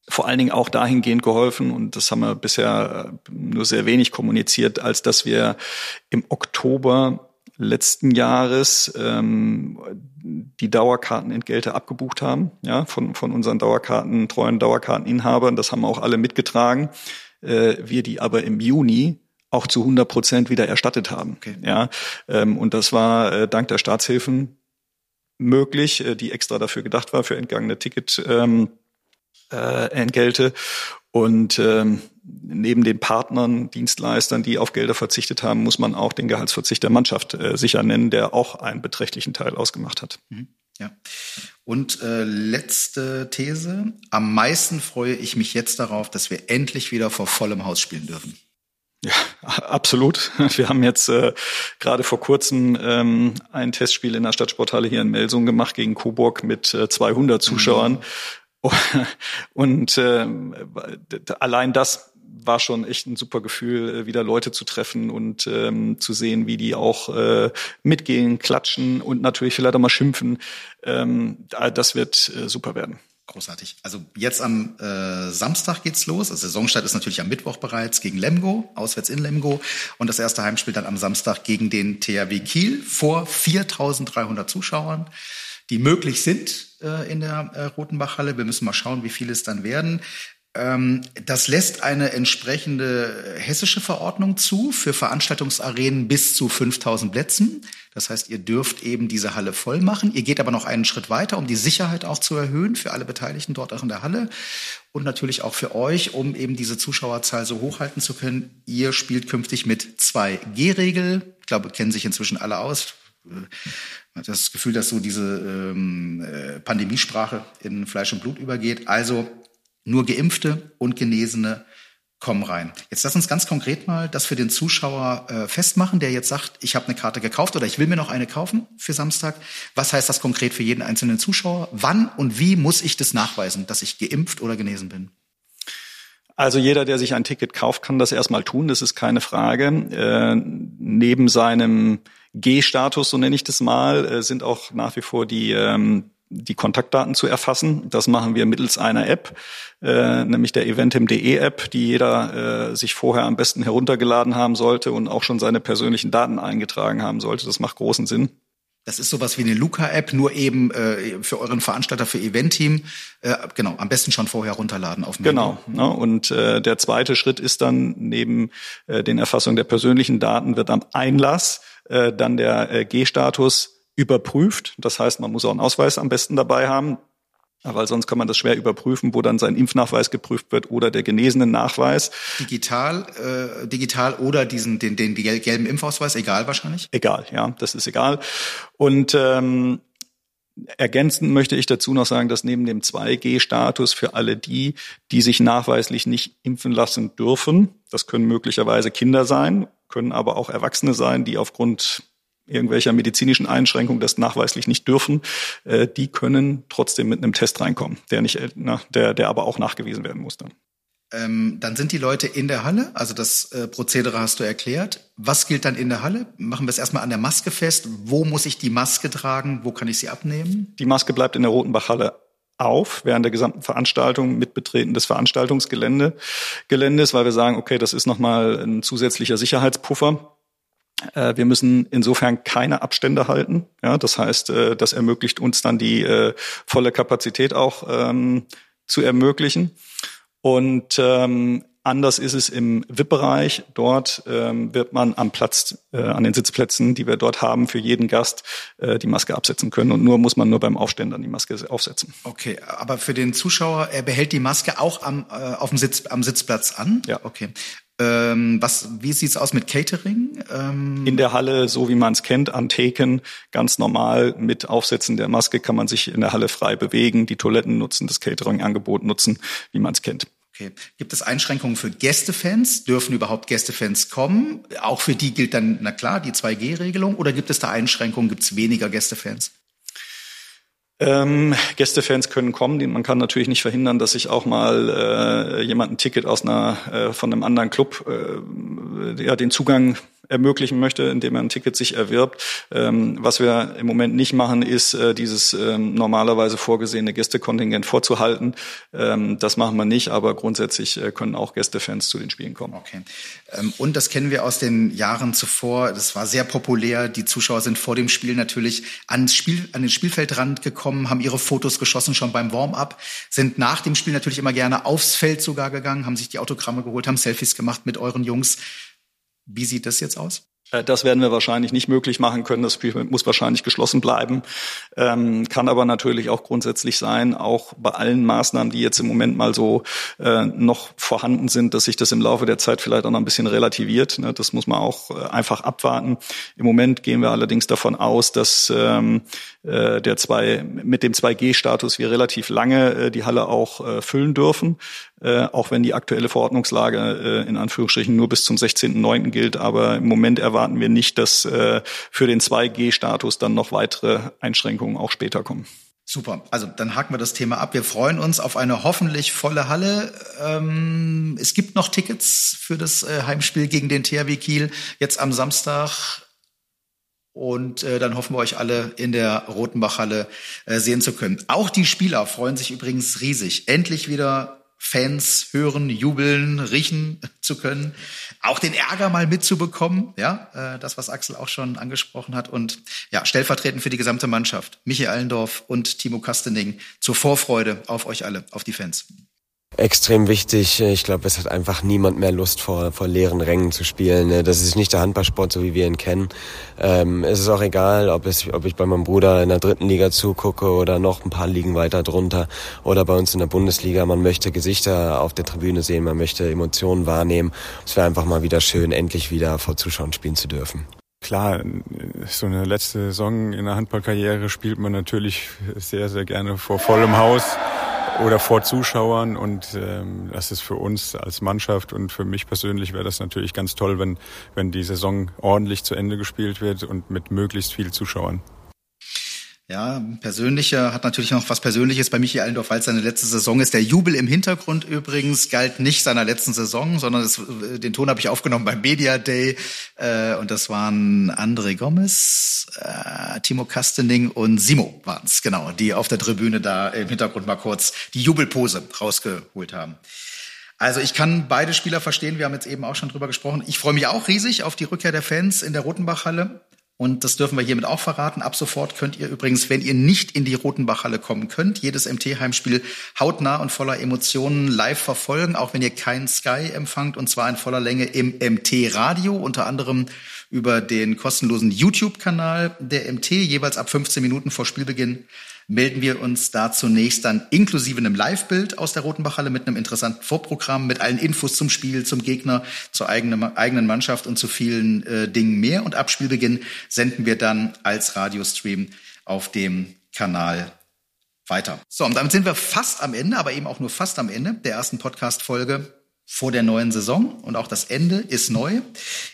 Speaker 1: vor allen Dingen auch dahingehend geholfen, und das haben wir bisher äh, nur sehr wenig kommuniziert, als dass wir im Oktober letzten Jahres ähm, die Dauerkartenentgelte abgebucht haben, ja, von, von unseren Dauerkarten, treuen Dauerkarteninhabern. Das haben auch alle mitgetragen äh, wir die aber im Juni auch zu 100 Prozent wieder erstattet haben. Okay. Ja, ähm, und das war äh, dank der Staatshilfen möglich, äh, die extra dafür gedacht war für entgangene Ticket. Ähm, äh, Entgelte und ähm, neben den Partnern, Dienstleistern, die auf Gelder verzichtet haben, muss man auch den Gehaltsverzicht der Mannschaft äh, sicher nennen, der auch einen beträchtlichen Teil ausgemacht hat.
Speaker 5: Mhm. Ja. Und äh, letzte These. Am meisten freue ich mich jetzt darauf, dass wir endlich wieder vor vollem Haus spielen dürfen.
Speaker 1: Ja, absolut. Wir haben jetzt äh, gerade vor kurzem ähm, ein Testspiel in der Stadtsporthalle hier in Melsung gemacht gegen Coburg mit äh, 200 Zuschauern. Mhm. Und äh, allein das war schon echt ein super Gefühl, äh, wieder Leute zu treffen und ähm, zu sehen, wie die auch äh, mitgehen, klatschen und natürlich vielleicht auch mal schimpfen. Ähm, das wird äh, super werden.
Speaker 5: Großartig. Also jetzt am äh, Samstag geht's los. Also Saisonstart ist natürlich am Mittwoch bereits gegen Lemgo, auswärts in Lemgo. Und das erste Heimspiel dann am Samstag gegen den THW Kiel vor 4.300 Zuschauern, die möglich sind äh, in der äh, Rotenbachhalle. Wir müssen mal schauen, wie viele es dann werden. Ähm, das lässt eine entsprechende hessische Verordnung zu für Veranstaltungsarenen bis zu 5000 Plätzen. Das heißt, ihr dürft eben diese Halle voll machen. Ihr geht aber noch einen Schritt weiter, um die Sicherheit auch zu erhöhen für alle Beteiligten dort auch in der Halle und natürlich auch für euch, um eben diese Zuschauerzahl so hochhalten zu können. Ihr spielt künftig mit 2G-Regel. Ich glaube, kennen sich inzwischen alle aus äh, das Gefühl, dass so diese ähm, äh, Pandemiesprache in Fleisch und Blut übergeht. Also nur Geimpfte und Genesene kommen rein. Jetzt lass uns ganz konkret mal das für den Zuschauer äh, festmachen, der jetzt sagt, ich habe eine Karte gekauft oder ich will mir noch eine kaufen für Samstag. Was heißt das konkret für jeden einzelnen Zuschauer? Wann und wie muss ich das nachweisen, dass ich geimpft oder genesen bin?
Speaker 1: Also jeder, der sich ein Ticket kauft, kann das erstmal tun, das ist keine Frage. Äh, neben seinem G-Status, so nenne ich das mal, äh, sind auch nach wie vor die ähm, die Kontaktdaten zu erfassen. Das machen wir mittels einer App, äh, nämlich der eventim.de App, die jeder äh, sich vorher am besten heruntergeladen haben sollte und auch schon seine persönlichen Daten eingetragen haben sollte. Das macht großen Sinn.
Speaker 5: Das ist sowas wie eine Luca-App, nur eben äh, für euren Veranstalter, für Event-Team. Äh, genau, am besten schon vorher runterladen auf dem
Speaker 1: Genau. Ne? Und äh, der zweite Schritt ist dann neben äh, den Erfassung der persönlichen Daten wird am Einlass äh, dann der äh, G-Status überprüft. Das heißt, man muss auch einen Ausweis am besten dabei haben, weil sonst kann man das schwer überprüfen, wo dann sein Impfnachweis geprüft wird oder der genesene Nachweis.
Speaker 5: Digital, äh, digital oder diesen den, den gelben Impfausweis, egal wahrscheinlich.
Speaker 1: Egal, ja, das ist egal. Und ähm, Ergänzend möchte ich dazu noch sagen, dass neben dem 2G-Status für alle die, die sich nachweislich nicht impfen lassen dürfen, das können möglicherweise Kinder sein, können aber auch Erwachsene sein, die aufgrund irgendwelcher medizinischen Einschränkungen das nachweislich nicht dürfen, äh, die können trotzdem mit einem Test reinkommen, der nicht, äh, na, der, der aber auch nachgewiesen werden muss dann.
Speaker 5: Ähm, dann sind die Leute in der Halle, also das äh, Prozedere hast du erklärt. Was gilt dann in der Halle? Machen wir es erstmal an der Maske fest. Wo muss ich die Maske tragen? Wo kann ich sie abnehmen?
Speaker 1: Die Maske bleibt in der Rotenbach-Halle auf während der gesamten Veranstaltung mit Betreten des Veranstaltungsgeländes, weil wir sagen, okay, das ist nochmal ein zusätzlicher Sicherheitspuffer äh, wir müssen insofern keine Abstände halten. Ja, das heißt, äh, das ermöglicht uns dann die äh, volle Kapazität auch ähm, zu ermöglichen. Und ähm, anders ist es im VIP-Bereich. Dort ähm, wird man am Platz, äh, an den Sitzplätzen, die wir dort haben, für jeden Gast äh, die Maske absetzen können. Und nur muss man nur beim Aufstehen dann die Maske aufsetzen.
Speaker 5: Okay, aber für den Zuschauer, er behält die Maske auch am, äh, auf dem Sitz, am Sitzplatz an?
Speaker 1: Ja.
Speaker 5: Okay. Ähm, was, wie sieht's aus mit Catering?
Speaker 1: Ähm in der Halle, so wie man es kennt, an Theken, ganz normal mit Aufsetzen der Maske kann man sich in der Halle frei bewegen, die Toiletten nutzen, das Catering-Angebot nutzen, wie man es kennt.
Speaker 5: Okay. Gibt es Einschränkungen für Gästefans? Dürfen überhaupt Gästefans kommen? Auch für die gilt dann, na klar, die 2G-Regelung? Oder gibt es da Einschränkungen? Gibt es weniger Gästefans?
Speaker 1: Ähm, Gästefans können kommen. Man kann natürlich nicht verhindern, dass sich auch mal äh, jemand ein Ticket aus einer äh, von einem anderen Club äh, ja den Zugang ermöglichen möchte, indem er ein Ticket sich erwirbt. Ähm, was wir im Moment nicht machen, ist äh, dieses ähm, normalerweise vorgesehene Gästekontingent vorzuhalten. Ähm, das machen wir nicht, aber grundsätzlich äh, können auch Gästefans zu den Spielen kommen.
Speaker 5: Okay. Ähm, und das kennen wir aus den Jahren zuvor. Das war sehr populär. Die Zuschauer sind vor dem Spiel natürlich ans Spiel, an den Spielfeldrand gekommen, haben ihre Fotos geschossen schon beim Warm-up, sind nach dem Spiel natürlich immer gerne aufs Feld sogar gegangen, haben sich die Autogramme geholt, haben Selfies gemacht mit euren Jungs. Wie sieht das jetzt aus?
Speaker 1: Äh, das werden wir wahrscheinlich nicht möglich machen können. Das Spiel muss wahrscheinlich geschlossen bleiben. Ähm, kann aber natürlich auch grundsätzlich sein, auch bei allen Maßnahmen, die jetzt im Moment mal so äh, noch vorhanden sind, dass sich das im Laufe der Zeit vielleicht auch noch ein bisschen relativiert. Ne? Das muss man auch äh, einfach abwarten. Im Moment gehen wir allerdings davon aus, dass ähm, äh, der zwei, mit dem 2G-Status wir relativ lange äh, die Halle auch äh, füllen dürfen, äh, auch wenn die aktuelle Verordnungslage äh, in Anführungsstrichen nur bis zum 16.09. gilt. Aber im Moment erwarten wir nicht, dass äh, für den 2G-Status dann noch weitere Einschränkungen auch später kommen.
Speaker 5: Super, also dann haken wir das Thema ab. Wir freuen uns auf eine hoffentlich volle Halle. Ähm, es gibt noch Tickets für das äh, Heimspiel gegen den THW Kiel jetzt am Samstag. Und äh, dann hoffen wir euch alle in der Rotenbachhalle äh, sehen zu können. Auch die Spieler freuen sich übrigens riesig, endlich wieder Fans hören, jubeln, riechen zu können, auch den Ärger mal mitzubekommen, ja, äh, das was Axel auch schon angesprochen hat und ja, stellvertretend für die gesamte Mannschaft, Michael Allendorf und Timo Kastening zur Vorfreude auf euch alle, auf die Fans
Speaker 3: extrem wichtig. Ich glaube, es hat einfach niemand mehr Lust, vor, vor leeren Rängen zu spielen. Ne? Das ist nicht der Handballsport, so wie wir ihn kennen. Ähm, es ist auch egal, ob, es, ob ich bei meinem Bruder in der dritten Liga zugucke oder noch ein paar Ligen weiter drunter oder bei uns in der Bundesliga. Man möchte Gesichter auf der Tribüne sehen, man möchte Emotionen wahrnehmen. Es wäre einfach mal wieder schön, endlich wieder vor Zuschauern spielen zu dürfen.
Speaker 2: Klar, so eine letzte Saison in der Handballkarriere spielt man natürlich sehr, sehr gerne vor vollem Haus oder vor Zuschauern und ähm, das ist für uns als Mannschaft und für mich persönlich wäre das natürlich ganz toll, wenn, wenn die Saison ordentlich zu Ende gespielt wird und mit möglichst vielen Zuschauern.
Speaker 5: Ja, persönlicher hat natürlich noch was Persönliches bei Michi Allendorf, weil es seine letzte Saison ist. Der Jubel im Hintergrund übrigens galt nicht seiner letzten Saison, sondern das, den Ton habe ich aufgenommen beim Media Day. Äh, und das waren André Gomez, äh, Timo Kastening und Simo waren's, genau, die auf der Tribüne da im Hintergrund mal kurz die Jubelpose rausgeholt haben. Also ich kann beide Spieler verstehen. Wir haben jetzt eben auch schon drüber gesprochen. Ich freue mich auch riesig auf die Rückkehr der Fans in der Rotenbachhalle. Und das dürfen wir hiermit auch verraten. Ab sofort könnt ihr übrigens, wenn ihr nicht in die Rotenbachhalle kommen könnt, jedes MT-Heimspiel hautnah und voller Emotionen live verfolgen, auch wenn ihr kein Sky empfangt, und zwar in voller Länge im MT-Radio, unter anderem über den kostenlosen YouTube-Kanal der MT, jeweils ab 15 Minuten vor Spielbeginn melden wir uns da zunächst dann inklusive einem Live-Bild aus der Rotenbachhalle mit einem interessanten Vorprogramm, mit allen Infos zum Spiel, zum Gegner, zur eigenen, eigenen Mannschaft und zu vielen äh, Dingen mehr. Und ab Spielbeginn senden wir dann als Radiostream auf dem Kanal weiter. So, und damit sind wir fast am Ende, aber eben auch nur fast am Ende der ersten Podcast-Folge vor der neuen Saison und auch das Ende ist neu.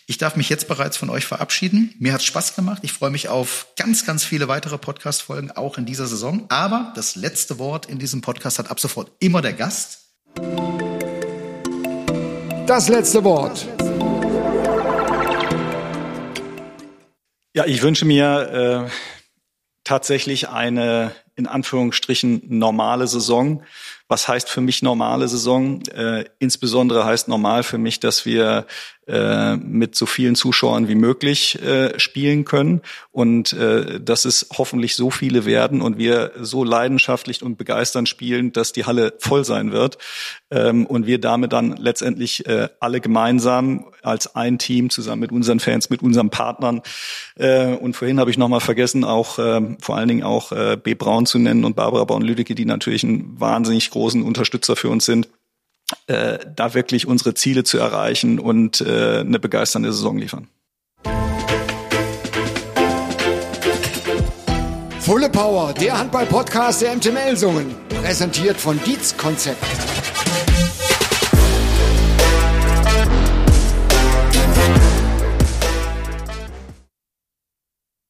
Speaker 5: Ich darf mich jetzt bereits von euch verabschieden. Mir hat Spaß gemacht. Ich freue mich auf ganz, ganz viele weitere Podcast-Folgen auch in dieser Saison. Aber das letzte Wort in diesem Podcast hat ab sofort immer der Gast.
Speaker 4: Das letzte Wort.
Speaker 1: Ja, ich wünsche mir äh, tatsächlich eine in Anführungsstrichen normale Saison was heißt für mich normale Saison? Äh, insbesondere heißt normal für mich, dass wir äh, mit so vielen Zuschauern wie möglich äh, spielen können und äh, dass es hoffentlich so viele werden und wir so leidenschaftlich und begeisternd spielen, dass die Halle voll sein wird ähm, und wir damit dann letztendlich äh, alle gemeinsam als ein Team zusammen mit unseren Fans, mit unseren Partnern äh, und vorhin habe ich noch mal vergessen, auch äh, vor allen Dingen auch äh, B. Braun zu nennen und Barbara Braun-Lüdecke, die natürlich einen wahnsinnig großen Unterstützer für uns sind äh, da wirklich unsere Ziele zu erreichen und äh, eine begeisternde Saison liefern.
Speaker 4: Fulle Power, der Handball-Podcast der MTML-Sungen. Präsentiert von Dietz Konzept.